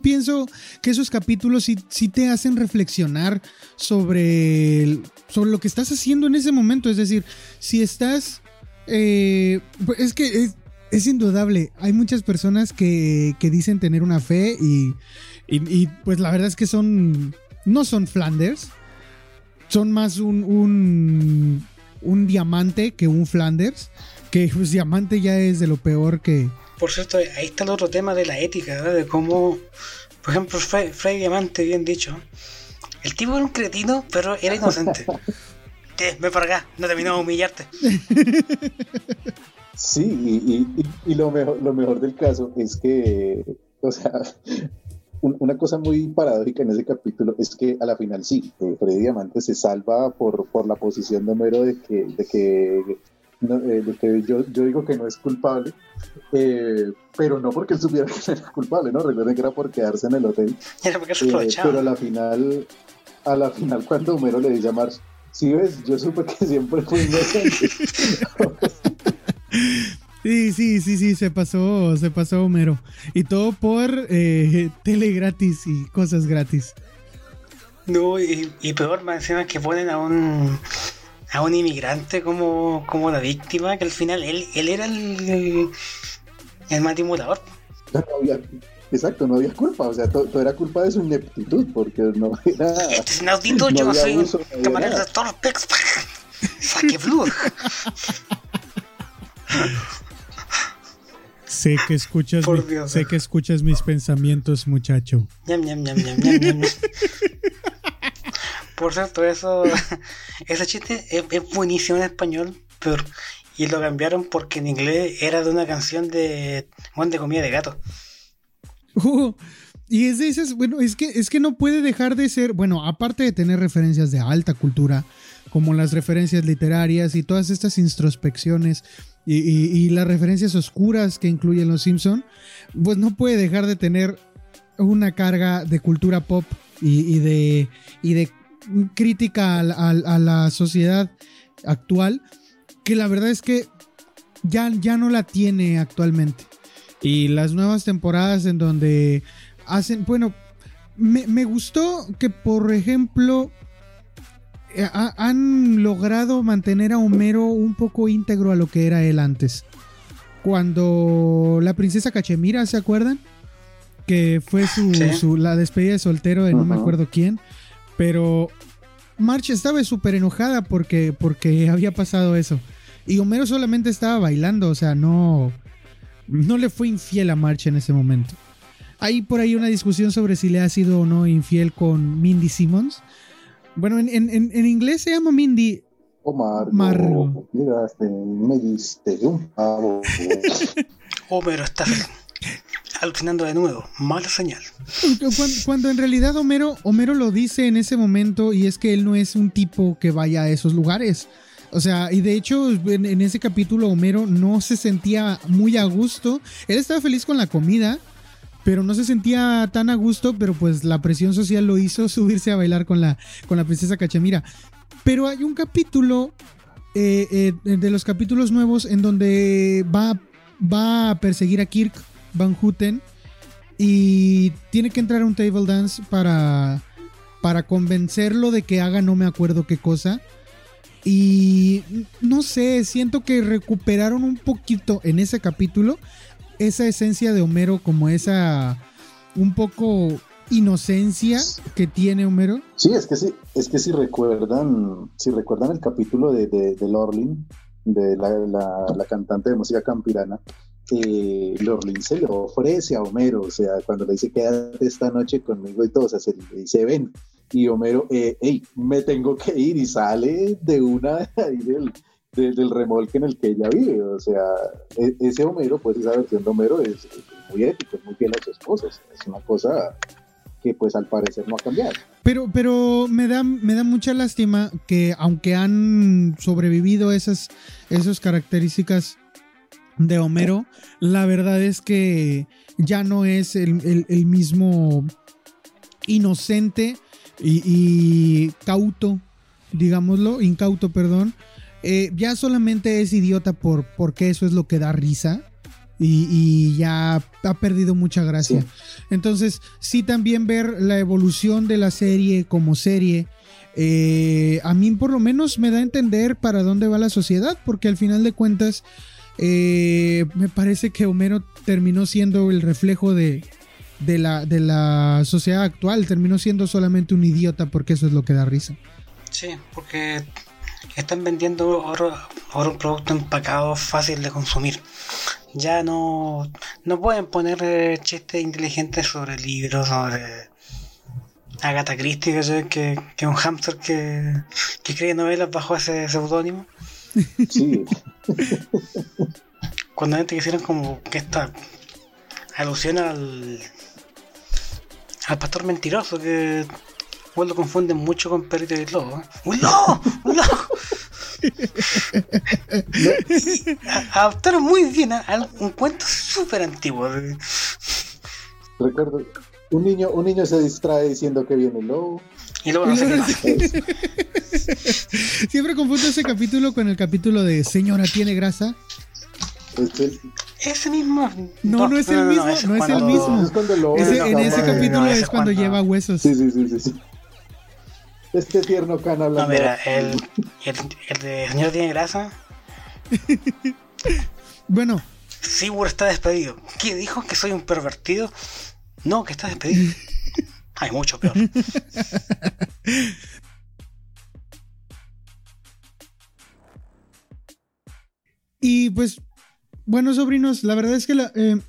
Pienso que esos capítulos sí, sí te hacen reflexionar sobre, sobre lo que estás haciendo en ese momento. Es decir, si estás... eh, es que es, indudable. Hay muchas personas que, que dicen tener una fe y, y- y, pues la verdad es que son... No son Flanders. Son más un, un, un diamante que un Flanders. Que pues diamante ya es de lo peor que... Por cierto, ahí está el otro tema de la ética, ¿verdad? de cómo, por ejemplo, Fred, Freddy Diamante, bien dicho, el tipo era un cretino, pero era inocente. Eh, ven para acá, no terminó de humillarte. Sí, y, y- y- y lo, mejor, lo mejor del caso es que, o sea, un- una cosa muy paradójica en ese capítulo es que a la final sí, eh, Freddy Diamante se salva por, por la posición de Homero de que, de que, no, eh, de que yo, yo digo que no es culpable, eh, pero no porque él supiera que no era culpable, ¿no? Recuerden que era por quedarse en el hotel. Era porque se Eh, pero a la final, a la final cuando Homero le dice a Marge, si ves, yo supe que siempre fui inocente. Sí, sí, sí, sí, se pasó, se pasó Homero. Y todo por eh, tele gratis y cosas gratis. No, y, y peor, más encima que ponen a un a un inmigrante como, como la víctima, que al final él, él era el, el, el manipulador. No había- exacto, no había culpa, o sea, to- todo, era culpa de su ineptitud, porque no era... Este es inaudito, yo no había soy un abuso, camarero de Torpex. Saque blood. Sé que escuchas, Por mi- Dios. sé que escuchas mis pensamientos, muchacho. Ñam, ñam, ñam, ñam, ñam, ñam. Por cierto, eso, ese chiste es, es buenísimo en español, pero y lo cambiaron porque en inglés era de una canción de Juan de comida de gato. Uh, y es de esas, bueno, es que, es que no puede dejar de ser, bueno, aparte de tener referencias de alta cultura, como las referencias literarias y todas estas introspecciones y, y- y las referencias oscuras que incluyen los Simpson, pues no puede dejar de tener una carga de cultura pop y, y de, y de crítica a, la- a- a la sociedad actual, que la verdad es que ya, ya no la tiene actualmente. Y las nuevas temporadas en donde hacen, bueno, me, gustó que, por ejemplo, eh, han logrado mantener a Homero un poco íntegro a lo que era él antes. Cuando la princesa Cachemira, ¿se acuerdan? Que fue su, la despedida de soltero de no me acuerdo quién. Pero March estaba súper enojada porque, porque había pasado eso. Y Homero solamente estaba bailando, o sea, no, no le fue infiel a March en ese momento. Hay por ahí una discusión sobre si le ha sido o no infiel con Mindy Simmons. Bueno, en, en, inglés se llama Mindy. Omar, Margo. Llegaste, me diste un pavo. Homero está alucinando de nuevo. Mala señal. Cuando, en realidad Homero, Homero lo dice en ese momento y es que él no es un tipo que vaya a esos lugares. O sea, y de hecho en, ese capítulo Homero no se sentía muy a gusto. Él estaba feliz con la comida, pero no se sentía tan a gusto, pero pues la presión social lo hizo subirse a bailar con la, con la princesa Cachemira. Pero hay un capítulo eh, eh, de los capítulos nuevos en donde va, va a perseguir a Kirk Van Houten y tiene que entrar a un table dance para, para convencerlo de que haga no me acuerdo qué cosa. Y no sé, siento que recuperaron un poquito en ese capítulo esa esencia de Homero, como esa un poco inocencia que tiene Homero. Sí, es que sí, es que si recuerdan, si recuerdan el capítulo de, de, de Lorlin, de la, cantante de música campirana, eh, Lorlin se lo ofrece a Homero, o sea, cuando le dice quédate esta noche conmigo y todo, o sea, se le dice ven, y Homero, eh, hey, me tengo que ir y sale de una ahí del, del remolque en el que ella vive. O sea, e, ese Homero, pues esa versión de Homero es, muy ético, es muy fiel a su esposa. es una cosa que pues al parecer no ha cambiado. Pero, pero me da, me da mucha lástima que aunque han sobrevivido esas, esas características de Homero, la verdad es que ya no es el, mismo inocente y, y, cauto, digámoslo, incauto, perdón, eh, ya solamente es idiota por, porque eso es lo que da risa. Y, ya ha perdido mucha gracia. Entonces, sí también ver la evolución de la serie como serie, eh, a mí por lo menos me da a entender para dónde va la sociedad, porque al final de cuentas, eh, me parece que Homero terminó siendo el reflejo de, de, la, de la sociedad actual, terminó siendo solamente un idiota porque eso es lo que da risa. Sí, porque están vendiendo ahora, un producto empacado fácil de consumir. Ya no, no pueden poner eh, chistes inteligentes sobre libros, sobre Agatha Christie, que, que un hamster que, que escribe novelas bajo ese seudónimo. Sí. Cuando antes hicieron como que esta alusión al, al pastor mentiroso que lo confunden mucho con Perrito y el Lobo. ¡Un lobo! ¡Un lobo! Adaptaron muy bien a, un cuento súper antiguo. Recuerdo, un niño, un niño se distrae diciendo que viene el lobo. Y luego no sé Siempre confundo ese capítulo con el capítulo de Señora tiene grasa. Ese mismo. No, no, es el mismo. No, es, el mismo. en ese capítulo es cuando lleva huesos. Sí, sí, sí, sí. Este tierno can hablando. No, mira, el, el, el de señor tiene grasa. bueno. Seymour está despedido. ¿Qué dijo? ¿Que soy un pervertido? No, que está despedido. Hay mucho peor. y pues, bueno, sobrinos, la verdad es que eh,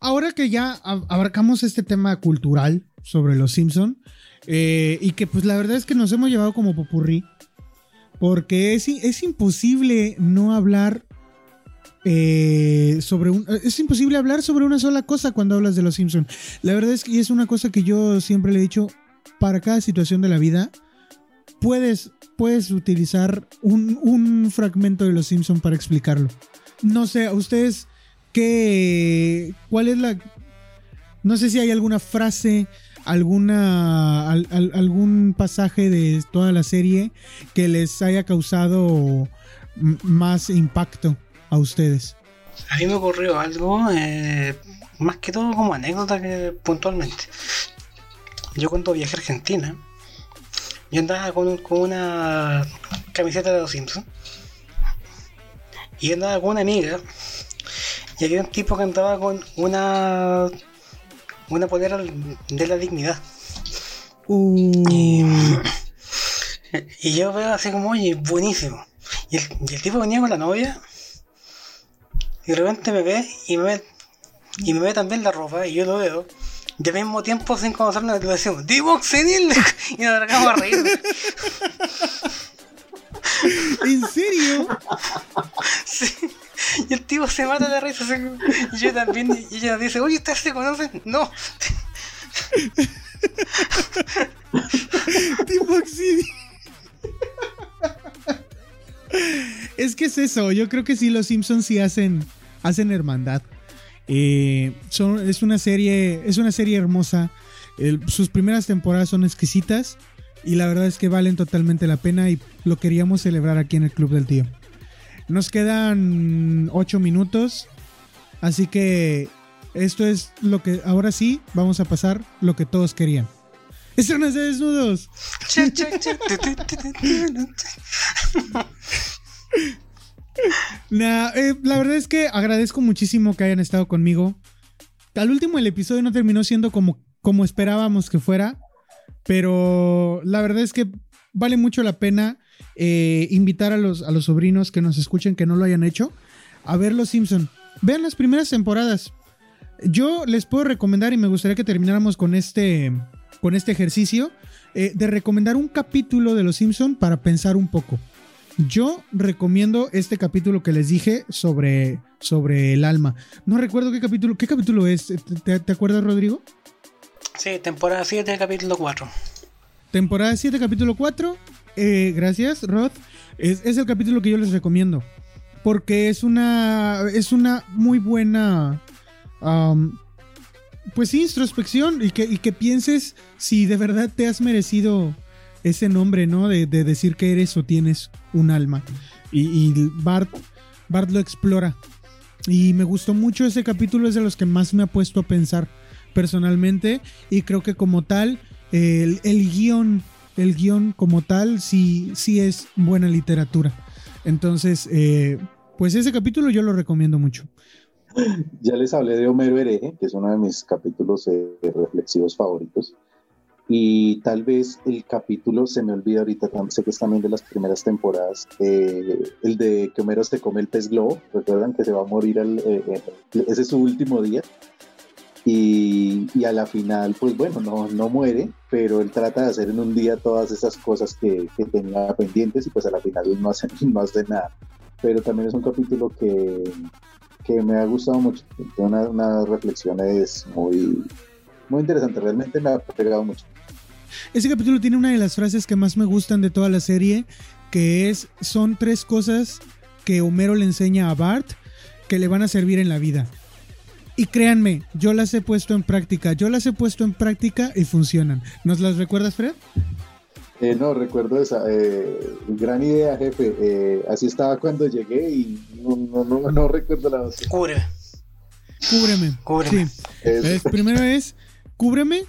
ahora que ya abarcamos este tema cultural sobre los Simpson, eh, y que pues la verdad es que nos hemos llevado como popurrí. Porque es, es imposible no hablar eh, sobre un... Es imposible hablar sobre una sola cosa cuando hablas de los Simpsons. La verdad es que es una cosa que yo siempre le he dicho, para cada situación de la vida, puedes, puedes utilizar un, un fragmento de los Simpsons para explicarlo. No sé, a ustedes, ¿qué... ¿Cuál es la... No sé si hay alguna frase alguna algún pasaje de toda la serie que les haya causado más impacto a ustedes. A mí me ocurrió algo, eh, más que todo como anécdota que puntualmente. yo cuando viajé a Argentina, yo andaba con, con una camiseta de los Simpsons. Y andaba con una amiga. Y había un tipo que andaba con una. Una polera de la dignidad. Uh, Y, y yo veo así como, oye, buenísimo. Y el, y el tipo venía con la novia. Y de repente me ve y me ve, y me ve también la ropa. Y yo lo veo. Y al mismo tiempo, sin conocernos, le decimos, ¡Divox! Y nos largamos a reír. ¿En serio? Sí. Y el tipo se mata de risa. Y yo también. Y ella dice, oye, ¿ustedes se conocen? No. Oxidio. Es que es eso, yo creo que sí, los Simpsons sí hacen, hacen hermandad. Eh, es una serie, es una serie hermosa. Sus primeras temporadas son exquisitas y la verdad es que valen totalmente la pena y lo queríamos celebrar aquí en el Club del Tío. Nos quedan 8 minutos, así que esto es lo que ahora sí vamos a pasar lo que todos querían. Escenas de desnudos. Eh, la verdad es que agradezco muchísimo que hayan estado conmigo. Al último el episodio no terminó siendo como, como esperábamos que fuera, pero la verdad es que vale mucho la pena eh, invitar a los, a los sobrinos que nos escuchen que no lo hayan hecho a ver Los Simpson. Vean las primeras temporadas. Yo les puedo recomendar y me gustaría que termináramos con este, con este ejercicio eh, de recomendar un capítulo de Los Simpson para pensar un poco. Yo recomiendo este capítulo que les dije sobre, sobre el alma. No recuerdo qué capítulo, qué capítulo es. ¿Te, acuerdas, Rodrigo? Sí, temporada 7, capítulo 4. Temporada 7, capítulo 4. Eh, gracias, Rod. Es, es el capítulo que yo les recomiendo. Porque es una. Es una muy buena. pues sí, introspección. Y que, y que pienses si de verdad te has merecido ese nombre, ¿no? De, de decir que eres o tienes un alma. Y, Bart, Bart lo explora. Y me gustó mucho ese capítulo, es de los que más me ha puesto a pensar personalmente. Y creo que como tal, el, el guion, el guion como tal, sí, sí es buena literatura. Entonces, eh, pues ese capítulo yo lo recomiendo mucho. Ya les hablé de Homero Hereje, que es uno de mis capítulos eh, reflexivos favoritos. Y tal vez el capítulo, se me olvida ahorita, sé que es también de las primeras temporadas, eh, el de que Homero se come el pez globo, recuerdan que se va a morir, al, eh, eh, ese es su último día. Y, y a la final, pues bueno, no, no muere, pero él trata de hacer en un día todas esas cosas que, que tenía pendientes y pues a la final no hace, no hace nada. Pero también es un capítulo que, que me ha gustado mucho. Tiene una- unas reflexiones muy, muy interesantes. Realmente me ha pegado mucho. Ese capítulo tiene una de las frases que más me gustan de toda la serie, que es, son tres cosas que Homero le enseña a Bart que le van a servir en la vida. Y créanme, yo las he puesto en práctica, yo las he puesto en práctica y funcionan. ¿Nos las recuerdas, Fred? Eh, no, recuerdo esa. eh, gran idea, jefe. Eh, así estaba cuando llegué y no, no, no, no recuerdo la otra. Cúbreme, Cúbreme. cúbreme. Sí. Es- Es- primero es, cúbreme,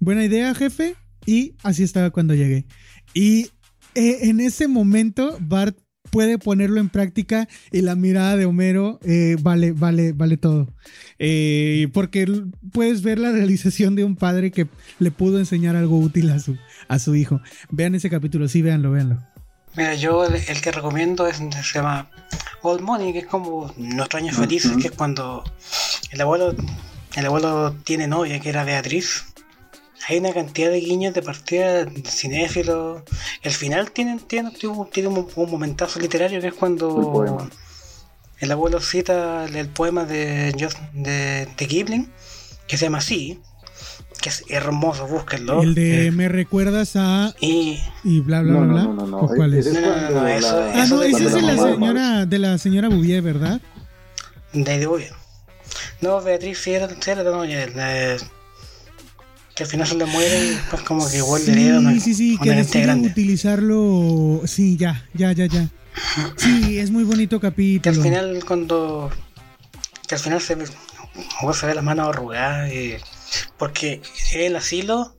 buena idea, jefe, y así estaba cuando llegué. Y eh, en ese momento, Bart puede ponerlo en práctica y la mirada de Homero eh, vale, vale, vale todo. Eh, porque puedes ver la realización de un padre que le pudo enseñar algo útil a su, a su hijo. Vean ese capítulo, sí, véanlo, véanlo. Mira, yo el, el que recomiendo es, se llama Old Money, que es como Nuestros Años Felices, Ujú. que es cuando el abuelo, el abuelo tiene novia, que era Beatriz. Hay una cantidad de guiños de partida de cinéfilos. El final tiene, tiene, tiene un, un momentazo literario que es cuando el abuelo cita el, el poema de, de, de Kipling, que se llama así, que es hermoso, búsquenlo. El de Eh, me recuerdas a y y bla bla No, bla. no, bla. no, no, no. ¿O cuál es? No, no, no, no, eso- Ah, eso no, de ese es de la mamá- señora, de la señora Bouvier, ¿verdad? De Bouvier. No, Beatriz sí era la novia, la- que al final se le muere y después como que igual le hereda una, Sí, sí, sí, una que grande. utilizarlo. Sí, ya, ya, ya, ya. Sí, es muy bonito Que al capítulo. final cuando... Que al final se ve, se ve las manos arrugadas y- porque el asilo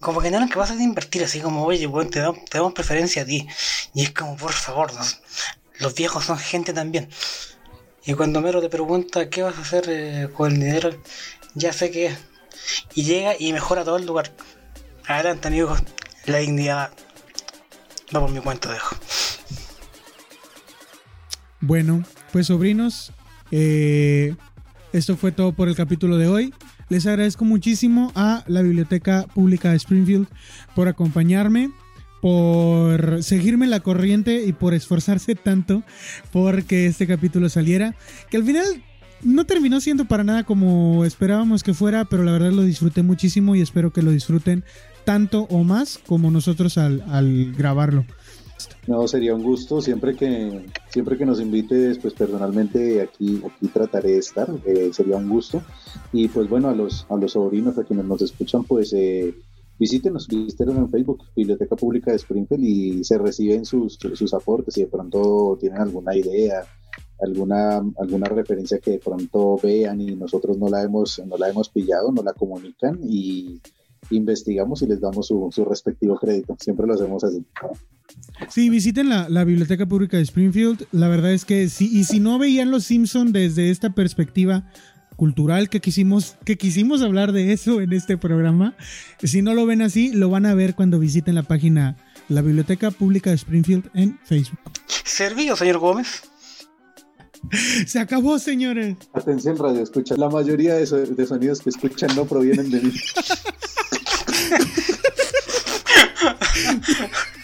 como que no eran capaces de invertir, así como, oye, bueno, te, damos, preferencia a ti. Y es como, por favor, los viejos son gente también. Y cuando Mero te pregunta qué vas a hacer eh, con el dinero, ya sé qué es. Y llega y mejora todo el lugar. Adelante, amigos, la dignidad va por mi cuenta, dejo. Bueno, pues sobrinos, eh, esto fue todo por el capítulo de hoy. Les agradezco muchísimo a la Biblioteca Pública de Springfield por acompañarme, por seguirme la corriente y por esforzarse tanto porque este capítulo saliera. Que al final no terminó siendo para nada como esperábamos que fuera, pero la verdad lo disfruté muchísimo y espero que lo disfruten tanto o más como nosotros al, al grabarlo. No, sería un gusto. Siempre que, siempre que nos invites, pues personalmente aquí, aquí trataré de estar. Eh, sería un gusto. Y pues bueno, a los, a los sobrinos, a quienes nos escuchan, pues eh, visítenos, visítenos en Facebook, Biblioteca Pública de Springfield, y se reciben sus, sus aportes. Si de pronto tienen alguna idea, alguna, alguna referencia que de pronto vean y nosotros no la hemos, no la hemos pillado, nos la comunican y investigamos y les damos su, su respectivo crédito. Siempre lo hacemos así. Sí, visiten la, Biblioteca Pública de Springfield. La verdad es que sí, y si no veían Los Simpson desde esta perspectiva cultural que quisimos, que quisimos hablar de eso en este programa, si no lo ven así, lo van a ver cuando visiten la página La Biblioteca Pública de Springfield en Facebook. Servido, señor Gómez. Se acabó, señores. Atención, radio escucha. La mayoría de, sonidos que escuchan no provienen de mí.